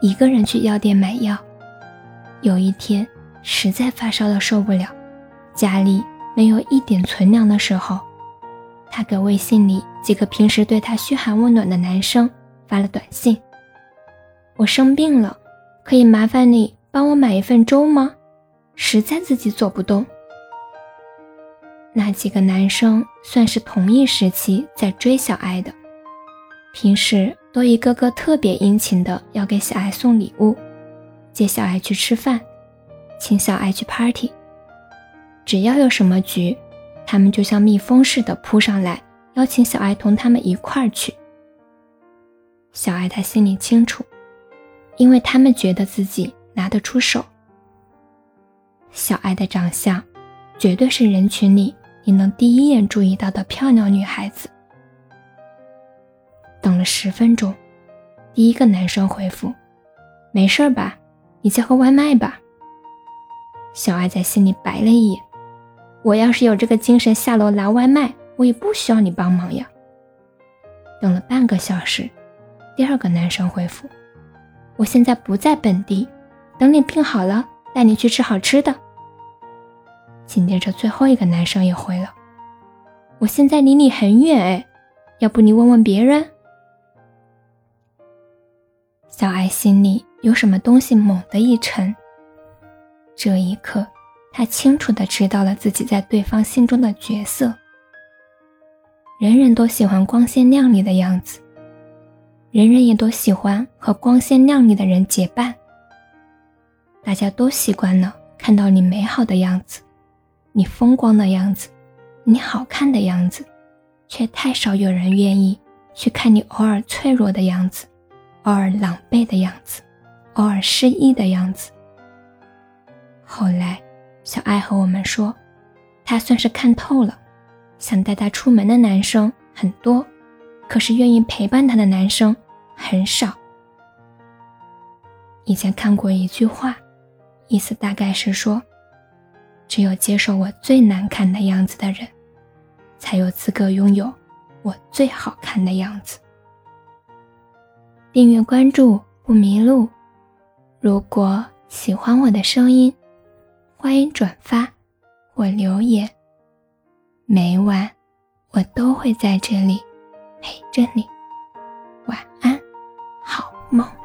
一个人去药店买药，有一天实在发烧的受不了，家里没有一点存粮的时候，他给微信里几个平时对他嘘寒问暖的男生发了短信：“我生病了，可以麻烦你帮我买一份粥吗？实在自己走不动。”那几个男生算是同一时期在追小爱的，平时。都一个个特别殷勤的要给小爱送礼物，接小爱去吃饭，请小爱去 party。只要有什么局，他们就像蜜蜂似的扑上来，邀请小爱同他们一块儿去。小爱她心里清楚，因为他们觉得自己拿得出手。小爱的长相，绝对是人群里你能第一眼注意到的漂亮女孩子。等了十分钟，第一个男生回复：“没事吧？你叫个外卖吧。”小爱在心里白了一眼：“我要是有这个精神下楼拿外卖，我也不需要你帮忙呀。”等了半个小时，第二个男生回复：“我现在不在本地，等你病好了，带你去吃好吃的。”紧接着，最后一个男生也回了：“我现在离你很远哎，要不你问问别人。”小爱心里有什么东西猛地一沉。这一刻，她清楚的知道了自己在对方心中的角色。人人都喜欢光鲜亮丽的样子，人人也都喜欢和光鲜亮丽的人结伴。大家都习惯了看到你美好的样子，你风光的样子，你好看的样子，却太少有人愿意去看你偶尔脆弱的样子。偶尔狼狈的样子，偶尔失意的样子。后来，小爱和我们说，她算是看透了，想带她出门的男生很多，可是愿意陪伴她的男生很少。以前看过一句话，意思大概是说，只有接受我最难看的样子的人，才有资格拥有我最好看的样子。订阅关注不迷路如果喜欢我的声音欢迎转发或留言。每晚我都会在这里陪着你。晚安好梦。